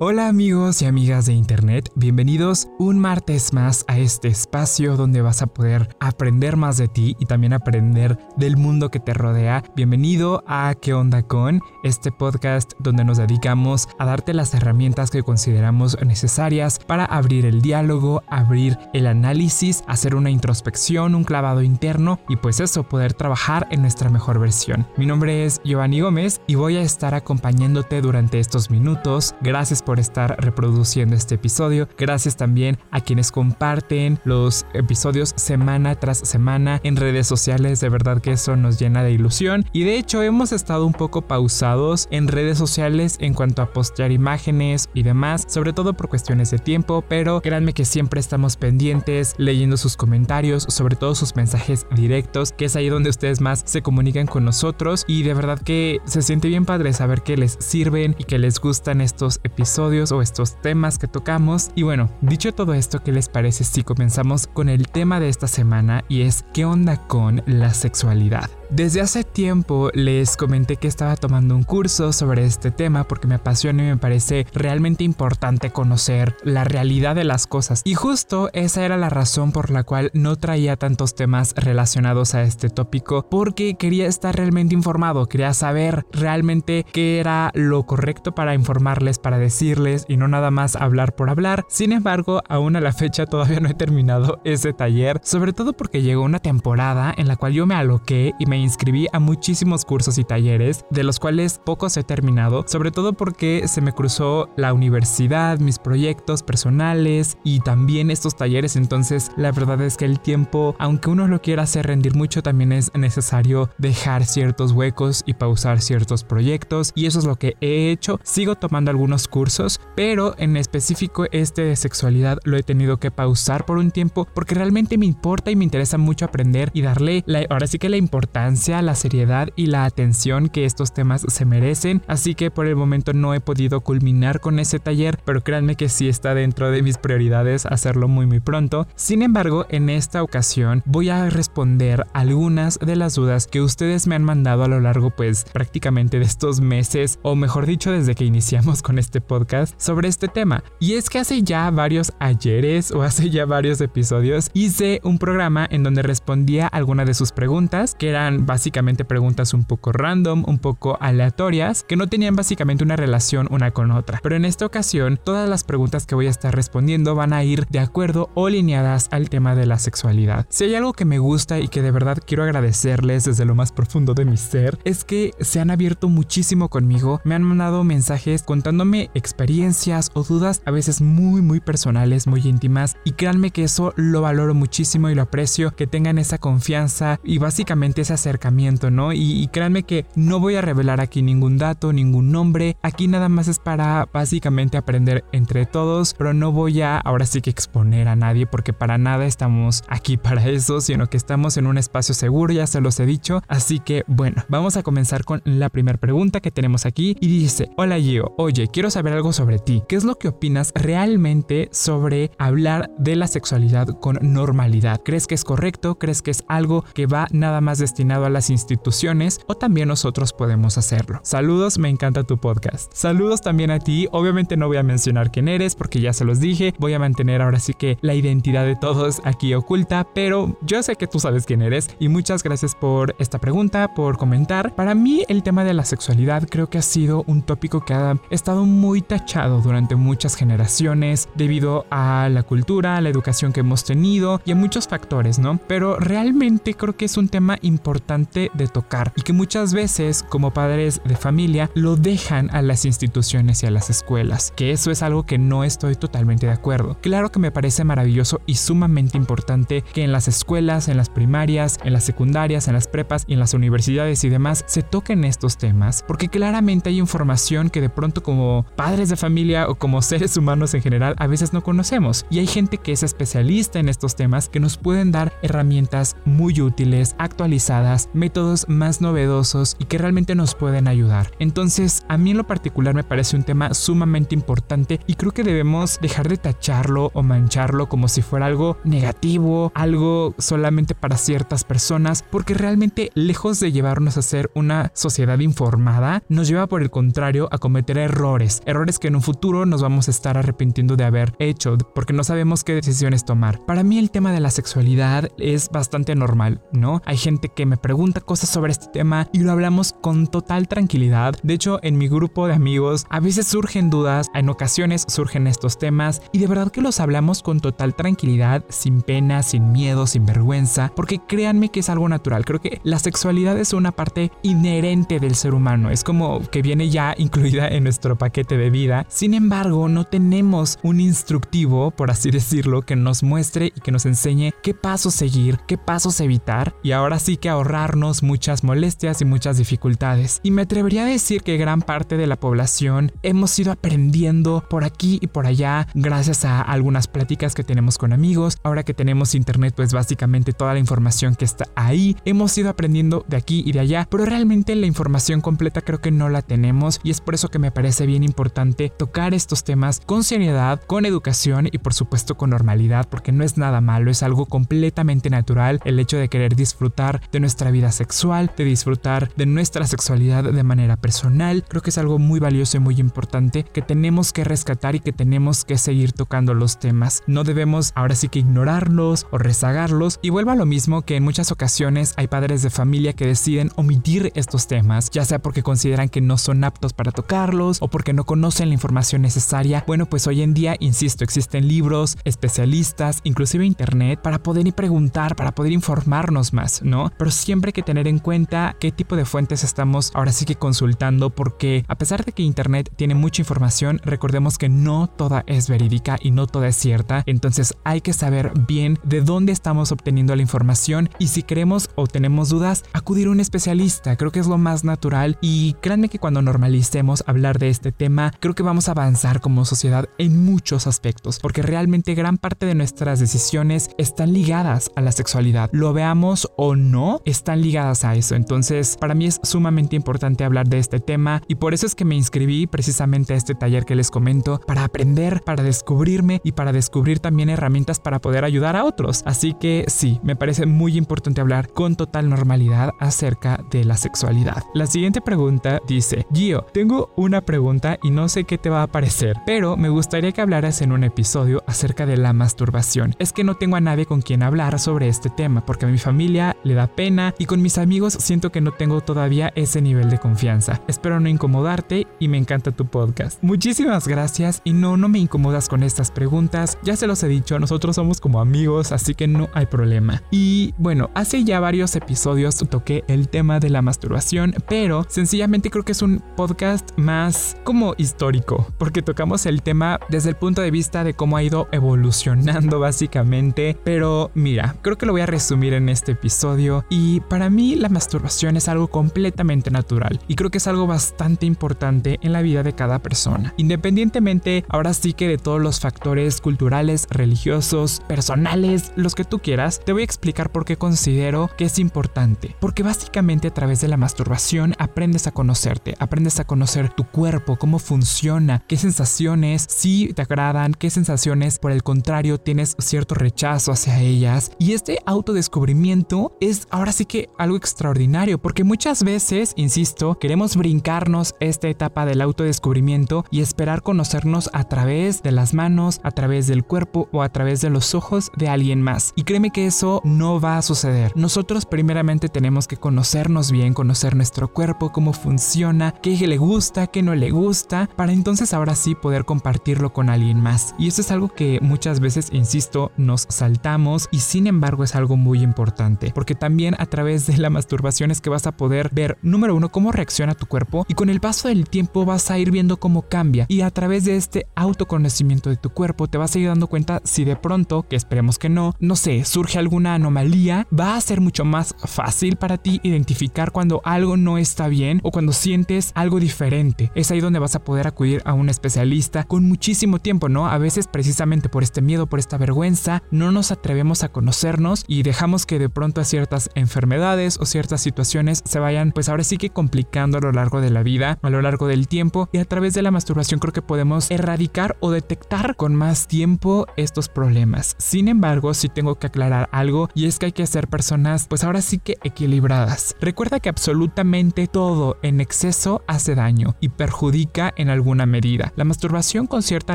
Hola amigos y amigas de Internet, bienvenidos un martes más a este espacio donde vas a poder aprender más de ti y también aprender del mundo que te rodea. Bienvenido a ¿Qué onda con? Este podcast donde nos dedicamos a darte las herramientas que consideramos necesarias para abrir el diálogo, abrir el análisis, hacer una introspección, un clavado interno y pues eso, poder trabajar en nuestra mejor versión. Mi nombre es Giovanni Gómez y voy a estar acompañándote durante estos minutos. Gracias por estar reproduciendo este episodio. Gracias también a quienes comparten los episodios semana tras semana en redes sociales. De verdad que eso nos llena de ilusión. Y de hecho hemos estado un poco pausados en redes sociales en cuanto a postear imágenes y demás, sobre todo por cuestiones de tiempo, pero créanme que siempre estamos pendientes, leyendo sus comentarios, sobre todo sus mensajes directos, que es ahí donde ustedes más se comunican con nosotros y de verdad que se siente bien padre saber que les sirven y que les gustan estos episodios o estos temas que tocamos. Y bueno, dicho todo esto, ¿qué les parece si comenzamos con el tema de esta semana y es qué onda con la sexualidad? Desde hace tiempo les comenté que estaba tomando un curso sobre este tema porque me apasiona y me parece realmente importante conocer la realidad de las cosas. Y justo esa era la razón por la cual no traía tantos temas relacionados a este tópico porque quería estar realmente informado, quería saber realmente qué era lo correcto para informarles, para decirles y no nada más hablar por hablar. Sin embargo, aún a la fecha todavía no he terminado ese taller, sobre todo porque llegó una temporada en la cual yo me aloqué y me inscribí a muchísimos cursos y talleres, de los cuales pocos he terminado, sobre todo porque se me cruzó la universidad, mis proyectos personales y también estos talleres, entonces la verdad es que el tiempo, aunque uno lo quiera hacer rendir mucho, también es necesario dejar ciertos huecos y pausar ciertos proyectos y eso es lo que he hecho. Sigo tomando algunos cursos, pero en específico este de sexualidad lo he tenido que pausar por un tiempo porque realmente me importa y me interesa mucho aprender y darle la, ahora sí que la importancia la seriedad y la atención que estos temas se merecen, así que por el momento no he podido culminar con ese taller, pero créanme que sí está dentro de mis prioridades hacerlo muy muy pronto. Sin embargo, en esta ocasión voy a responder algunas de las dudas que ustedes me han mandado a lo largo pues prácticamente de estos meses, o mejor dicho desde que iniciamos con este podcast sobre este tema. Y es que hace ya varios ayeres o hace ya varios episodios hice un programa en donde respondía algunas de sus preguntas que eran básicamente preguntas un poco random, un poco aleatorias, que no tenían básicamente una relación una con otra. Pero en esta ocasión, todas las preguntas que voy a estar respondiendo van a ir de acuerdo o lineadas al tema de la sexualidad. Si hay algo que me gusta y que de verdad quiero agradecerles desde lo más profundo de mi ser, es que se han abierto muchísimo conmigo, me han mandado mensajes contándome experiencias o dudas a veces muy muy personales, muy íntimas y créanme que eso lo valoro muchísimo y lo aprecio, que tengan esa confianza y básicamente esa acercamiento, ¿no? Y, créanme que no voy a revelar aquí ningún dato, ningún nombre. Aquí nada más es para básicamente aprender entre todos, pero no voy a ahora sí que exponer a nadie porque para nada estamos aquí para eso, sino que estamos en un espacio seguro, ya se los he dicho. Así que bueno, vamos a comenzar con la primera pregunta que tenemos aquí y dice, hola Gio, oye, quiero saber algo sobre ti. ¿Qué es lo que opinas realmente sobre hablar de la sexualidad con normalidad? ¿Crees que es correcto? ¿Crees que es algo que va nada más destinado a las instituciones o también nosotros podemos hacerlo. Saludos, me encanta tu podcast. Saludos también a ti, obviamente no voy a mencionar quién eres porque ya se los dije, voy a mantener ahora sí que la identidad de todos aquí oculta, pero yo sé que tú sabes quién eres y muchas gracias por esta pregunta, por comentar. Para mí el tema de la sexualidad creo que ha sido un tópico que ha estado muy tachado durante muchas generaciones debido a la cultura, a la educación que hemos tenido y a muchos factores, ¿no? Pero realmente creo que es un tema importante de tocar y que muchas veces como padres de familia lo dejan a las instituciones y a las escuelas, que eso es algo que no estoy totalmente de acuerdo. Claro que me parece maravilloso y sumamente importante que en las escuelas, en las primarias, en las secundarias, en las prepas y en las universidades y demás se toquen estos temas, porque claramente hay información que de pronto como padres de familia o como seres humanos en general a veces no conocemos y hay gente que es especialista en estos temas que nos pueden dar herramientas muy útiles, actualizadas, nuevas, métodos más novedosos y que realmente nos pueden ayudar. Entonces, a mí en lo particular me parece un tema sumamente importante y creo que debemos dejar de tacharlo o mancharlo como si fuera algo negativo, algo solamente para ciertas personas, porque realmente lejos de llevarnos a ser una sociedad informada, nos lleva por el contrario a cometer errores, errores que en un futuro nos vamos a estar arrepintiendo de haber hecho, porque no sabemos qué decisiones tomar. Para mí el tema de la sexualidad es bastante normal, ¿no? Hay gente que me pregunta cosas sobre este tema y lo hablamos con total tranquilidad. De hecho, en mi grupo de amigos a veces surgen dudas, en ocasiones surgen estos temas y de verdad que los hablamos con total tranquilidad, sin pena, sin miedo, sin vergüenza, porque créanme que es algo natural. Creo que la sexualidad es una parte inherente del ser humano, es como que viene ya incluida en nuestro paquete de vida. Sin embargo, no tenemos un instructivo, por así decirlo, que nos muestre y que nos enseñe qué pasos seguir, qué pasos evitar y ahora sí que ahorrarnos muchas molestias y muchas dificultades. Y me atrevería a decir que gran parte de la población hemos ido aprendiendo por aquí y por allá gracias a algunas pláticas que tenemos con amigos. Ahora que tenemos internet, pues básicamente toda la información que está ahí, hemos ido aprendiendo de aquí y de allá, pero realmente la información completa creo que no la tenemos y es por eso que me parece bien importante tocar estos temas con seriedad, con educación y por supuesto con normalidad, porque no es nada malo, es algo completamente natural el hecho de querer disfrutar de nuestra vida sexual, de disfrutar de nuestra sexualidad de manera personal. Creo que es algo muy valioso y muy importante que tenemos que rescatar y que tenemos que seguir tocando los temas. No debemos ahora sí que ignorarlos o rezagarlos y vuelva a lo mismo que en muchas ocasiones hay padres de familia que deciden omitir estos temas, ya sea porque consideran que no son aptos para tocarlos o porque no conocen la información necesaria. Bueno, pues hoy en día, insisto, existen libros, especialistas, inclusive internet para poder preguntar, para poder informarnos más, ¿no? Pero siempre hay que tener en cuenta qué tipo de fuentes estamos ahora sí que consultando porque a pesar de que internet tiene mucha información, recordemos que no toda es verídica y no toda es cierta, entonces hay que saber bien de dónde estamos obteniendo la información y si queremos o tenemos dudas, acudir a un especialista, creo que es lo más natural y créanme que cuando normalicemos hablar de este tema, creo que vamos a avanzar como sociedad en muchos aspectos, porque realmente gran parte de nuestras decisiones están ligadas a la sexualidad, lo veamos o no, están ligadas a eso, entonces para mí es sumamente importante hablar de este tema y por eso es que me inscribí precisamente a este taller que les comento para aprender, para descubrirme y para descubrir también herramientas para poder ayudar a otros. Así que sí, me parece muy importante hablar con total normalidad acerca de la sexualidad. La siguiente pregunta dice, Gio, tengo una pregunta y no sé qué te va a parecer, pero me gustaría que hablaras en un episodio acerca de la masturbación. Es que no tengo a nadie con quien hablar sobre este tema porque a mi familia le da pena y con mis amigos siento que no tengo todavía ese nivel de confianza. Espero no incomodarte y me encanta tu podcast. Muchísimas gracias y no, no me incomodas con estas preguntas. Ya se los he dicho, nosotros somos como amigos, así que no hay problema. Y bueno, hace ya varios episodios toqué el tema de la masturbación, pero sencillamente creo que es un podcast más como histórico, porque tocamos el tema desde el punto de vista de cómo ha ido evolucionando básicamente. Pero mira, creo que lo voy a resumir en este episodio y para mí la masturbación es algo completamente natural y creo que es algo bastante importante en la vida de cada persona. Independientemente, ahora sí que de todos los factores culturales, religiosos, personales, los que tú quieras, te voy a explicar por qué considero que es importante. Porque básicamente a través de la masturbación aprendes a conocerte, aprendes a conocer tu cuerpo, cómo funciona, qué sensaciones sí te agradan, qué sensaciones por el contrario tienes cierto rechazo hacia ellas. Y este autodescubrimiento es ahora que algo extraordinario, porque muchas veces, insisto, queremos brincarnos esta etapa del autodescubrimiento y esperar conocernos a través de las manos, a través del cuerpo o a través de los ojos de alguien más. Y créeme que eso no va a suceder. Nosotros primeramente tenemos que conocernos bien, conocer nuestro cuerpo, cómo funciona, qué le gusta, qué no le gusta, para entonces ahora sí poder compartirlo con alguien más. Y eso es algo que muchas veces, insisto, nos saltamos y sin embargo es algo muy importante, porque también a través de la masturbación es que vas a poder ver, número uno, cómo reacciona tu cuerpo y con el paso del tiempo vas a ir viendo cómo cambia y a través de este autoconocimiento de tu cuerpo te vas a ir dando cuenta si de pronto, que esperemos que no, no sé, surge alguna anomalía, va a ser mucho más fácil para ti identificar cuando algo no está bien o cuando sientes algo diferente. Es ahí donde vas a poder acudir a un especialista con muchísimo tiempo, ¿no? A veces precisamente por este miedo, por esta vergüenza, no nos atrevemos a conocernos y dejamos que de pronto a ciertas enfermedades enfermedades o ciertas situaciones se vayan pues ahora sí que complicando a lo largo de la vida, a lo largo del tiempo y a través de la masturbación creo que podemos erradicar o detectar con más tiempo estos problemas. Sin embargo, sí tengo que aclarar algo y es que hay que ser personas pues ahora sí que equilibradas. Recuerda que absolutamente todo en exceso hace daño y perjudica en alguna medida. La masturbación con cierta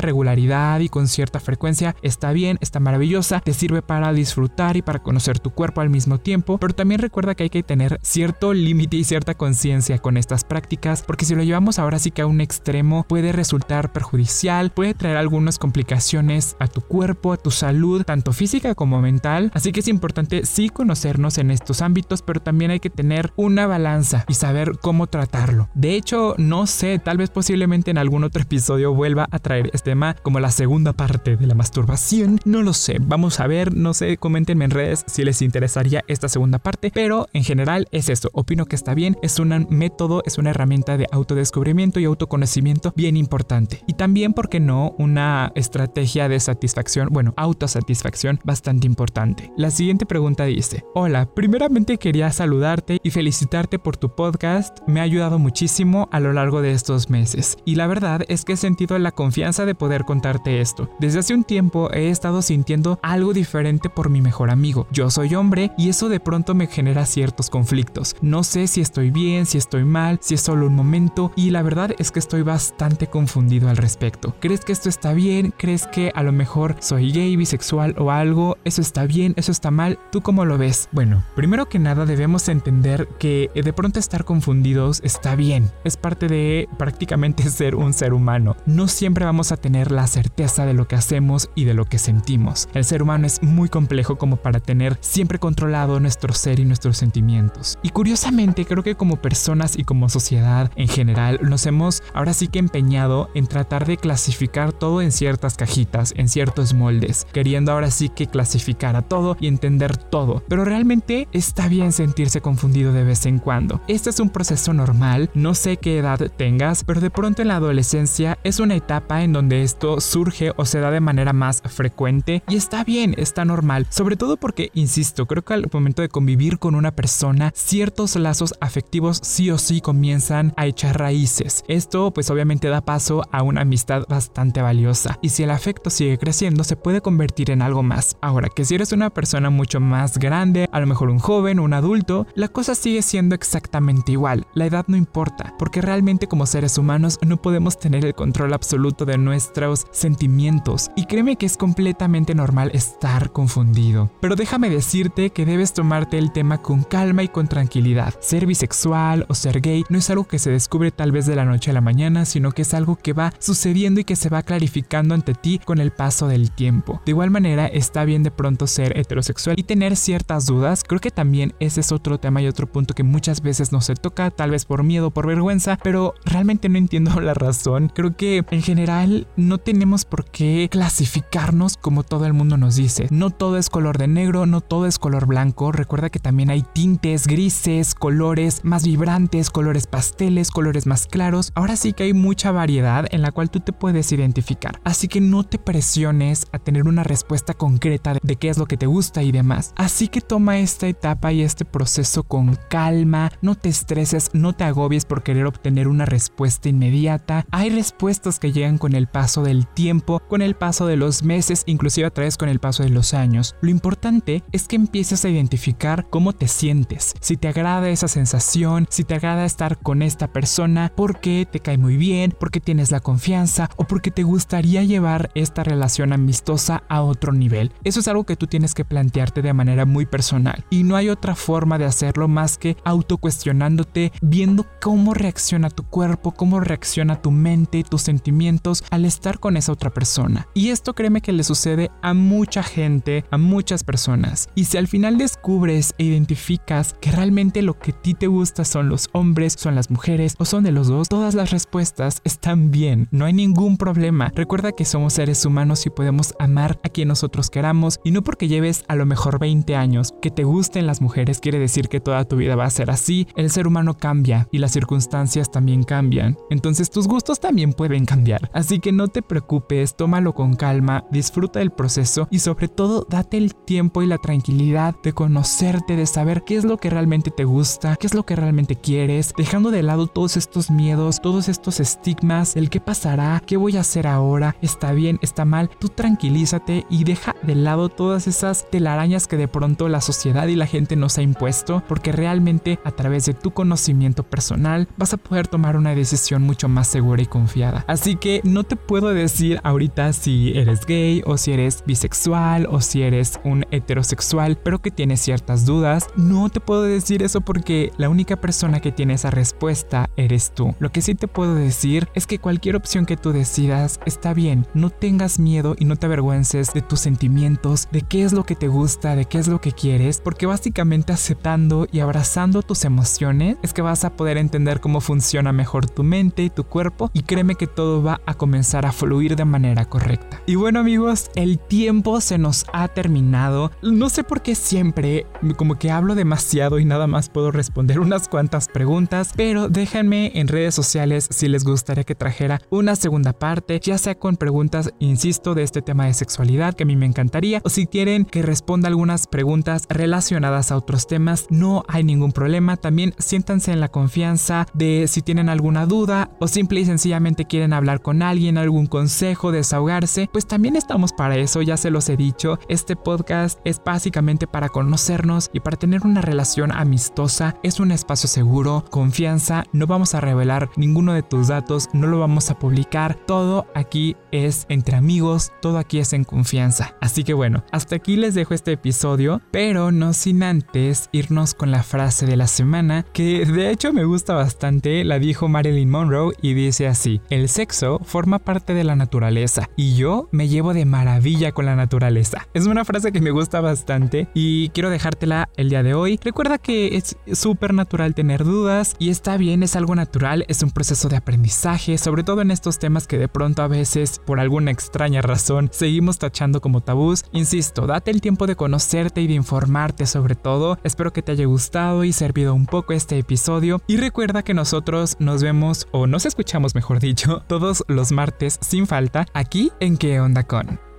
regularidad y con cierta frecuencia está bien, está maravillosa, te sirve para disfrutar y para conocer tu cuerpo al mismo tiempo, pero también recuerda que hay que tener cierto límite y cierta conciencia con estas prácticas, porque si lo llevamos ahora sí que a un extremo puede resultar perjudicial, puede traer algunas complicaciones a tu cuerpo, a tu salud, tanto física como mental, así que es importante sí conocernos en estos ámbitos, pero también hay que tener una balanza y saber cómo tratarlo. De hecho, no sé, tal vez posiblemente en algún otro episodio vuelva a traer este tema como la segunda parte de la masturbación, no lo sé, vamos a ver, no sé, coméntenme en redes si les interesaría esta segunda parte, pero en general es esto, opino que está bien, es un método, es una herramienta de autodescubrimiento y autoconocimiento bien importante. Y también, ¿por qué no?, una estrategia de satisfacción, bueno, autosatisfacción bastante importante. La siguiente pregunta dice, hola, primeramente quería saludarte y felicitarte por tu podcast, me ha ayudado muchísimo a lo largo de estos meses. Y la verdad es que he sentido la confianza de poder contarte esto. Desde hace un tiempo he estado sintiendo algo diferente por mi mejor amigo. Yo soy hombre y eso de pronto me genera ciertos conflictos. No sé si estoy bien, si estoy mal, si es solo un momento y la verdad es que estoy bastante confundido al respecto. ¿Crees que esto está bien? ¿Crees que a lo mejor soy gay, bisexual o algo? ¿Eso está bien? ¿Eso está mal? ¿Tú cómo lo ves? Bueno, primero que nada debemos entender que de pronto estar confundidos está bien. Es parte de prácticamente ser un ser humano. No siempre vamos a tener la certeza de lo que hacemos y de lo que sentimos. El ser humano es muy complejo como para tener siempre controlado nuestro ser y nuestros sentimientos. Y curiosamente creo que como personas y como sociedad en general nos hemos ahora sí que empeñado en tratar de clasificar todo en ciertas cajitas, en ciertos moldes, queriendo ahora sí que clasificar a todo y entender todo. Pero realmente está bien sentirse confundido de vez en cuando. Este es un proceso normal, no sé qué edad tengas, pero de pronto en la adolescencia es una etapa en donde esto surge o se da de manera más frecuente y está bien, está normal, sobre todo porque, insisto, creo que al momento de convivir con una persona, ciertos lazos afectivos sí o sí comienzan a echar raíces. Esto pues obviamente da paso a una amistad bastante valiosa y si el afecto sigue creciendo se puede convertir en algo más. Ahora que si eres una persona mucho más grande, a lo mejor un joven, un adulto, la cosa sigue siendo exactamente igual. La edad no importa, porque realmente como seres humanos no podemos tener el control absoluto de nuestros sentimientos y créeme que es completamente normal estar confundido. Pero déjame decirte que debes tomarte el tema con calma y con tranquilidad. Ser bisexual o ser gay no es algo que se descubre tal vez de la noche a la mañana, sino que es algo que va sucediendo y que se va clarificando ante ti con el paso del tiempo. De igual manera, está bien de pronto ser heterosexual y tener ciertas dudas. Creo que también ese es otro tema y otro punto que muchas veces no se toca, tal vez por miedo, por vergüenza, pero realmente no entiendo la razón. Creo que en general no tenemos por qué clasificarnos como todo el mundo nos dice. No todo es color de negro, no todo es color blanco. Recuerda que también hay tintes grises, colores más vibrantes, colores pasteles, colores más claros. Ahora sí que hay mucha variedad en la cual tú te puedes identificar. Así que no te presiones a tener una respuesta concreta de, qué es lo que te gusta y demás. Así que toma esta etapa y este proceso con calma, no te estreses, no te agobies por querer obtener una respuesta inmediata. Hay respuestas que llegan con el paso del tiempo, con el paso de los meses, inclusive a través con el paso de los años. Lo importante es que empieces a identificar te sientes, si te agrada esa sensación, si te agrada estar con esta persona, porque te cae muy bien, porque tienes la confianza o porque te gustaría llevar esta relación amistosa a otro nivel. Eso es algo que tú tienes que plantearte de manera muy personal y no hay otra forma de hacerlo más que autocuestionándote, viendo cómo reacciona tu cuerpo, cómo reacciona tu mente tus sentimientos al estar con esa otra persona. Y esto créeme que le sucede a mucha gente, a muchas personas. Y si al final descubres e identificas que realmente lo que a ti te gusta son los hombres, son las mujeres o son de los dos, todas las respuestas están bien, no hay ningún problema. Recuerda que somos seres humanos y podemos amar a quien nosotros queramos y no porque lleves a lo mejor 20 años que te gusten las mujeres quiere decir que toda tu vida va a ser así. El ser humano cambia y las circunstancias también cambian. Entonces tus gustos también pueden cambiar. Así que no te preocupes, tómalo con calma, disfruta del proceso y sobre todo date el tiempo y la tranquilidad de conocerte de saber qué es lo que realmente te gusta, qué es lo que realmente quieres, dejando de lado todos estos miedos, todos estos estigmas, el qué pasará, qué voy a hacer ahora, está bien, está mal, tú tranquilízate y deja de lado todas esas telarañas que de pronto la sociedad y la gente nos ha impuesto, porque realmente a través de tu conocimiento personal vas a poder tomar una decisión mucho más segura y confiada. Así que no te puedo decir ahorita si eres gay o si eres bisexual o si eres un heterosexual, pero que tienes ciertas dudas. No te puedo decir eso porque la única persona que tiene esa respuesta eres tú. Lo que sí te puedo decir es que cualquier opción que tú decidas está bien. No tengas miedo y no te avergüences de tus sentimientos, de qué es lo que te gusta, de qué es lo que quieres, porque básicamente aceptando y abrazando tus emociones es que vas a poder entender cómo funciona mejor tu mente y tu cuerpo y créeme que todo va a comenzar a fluir de manera correcta. Y bueno amigos, el tiempo se nos ha terminado. No sé por qué siempre como que hablo demasiado y nada más puedo responder unas cuantas preguntas, pero déjenme en redes sociales si les gustaría que trajera una segunda parte, ya sea con preguntas, insisto, de este tema de sexualidad que a mí me encantaría, o si quieren que responda algunas preguntas relacionadas a otros temas, no hay ningún problema. También siéntanse en la confianza de si tienen alguna duda o simple y sencillamente quieren hablar con alguien, algún consejo, desahogarse, pues también estamos para eso, ya se los he dicho. Este podcast es básicamente para conocernos y para tener una relación amistosa. Es un espacio seguro, confianza, no vamos a revelar ninguno de tus datos, no lo vamos a publicar. Todo aquí es entre amigos, todo aquí es en confianza. Así que bueno, hasta aquí les dejo este episodio, pero no sin antes irnos con la frase de la semana, que de hecho me gusta bastante, la dijo Marilyn Monroe y dice así, el sexo forma parte de la naturaleza y yo me llevo de maravilla con la naturaleza. Es una frase que me gusta bastante y quiero dejártela el día de hoy. Recuerda que es súper natural tener dudas y está bien, es algo natural, es un proceso de aprendizaje, sobre todo en estos temas que de pronto a veces por alguna extraña razón seguimos tachando como tabús. Insisto, date el tiempo de conocerte y de informarte sobre todo. Espero que te haya gustado y servido un poco este episodio y recuerda que nosotros nos vemos o nos escuchamos mejor dicho todos los martes sin falta aquí en qué onda con.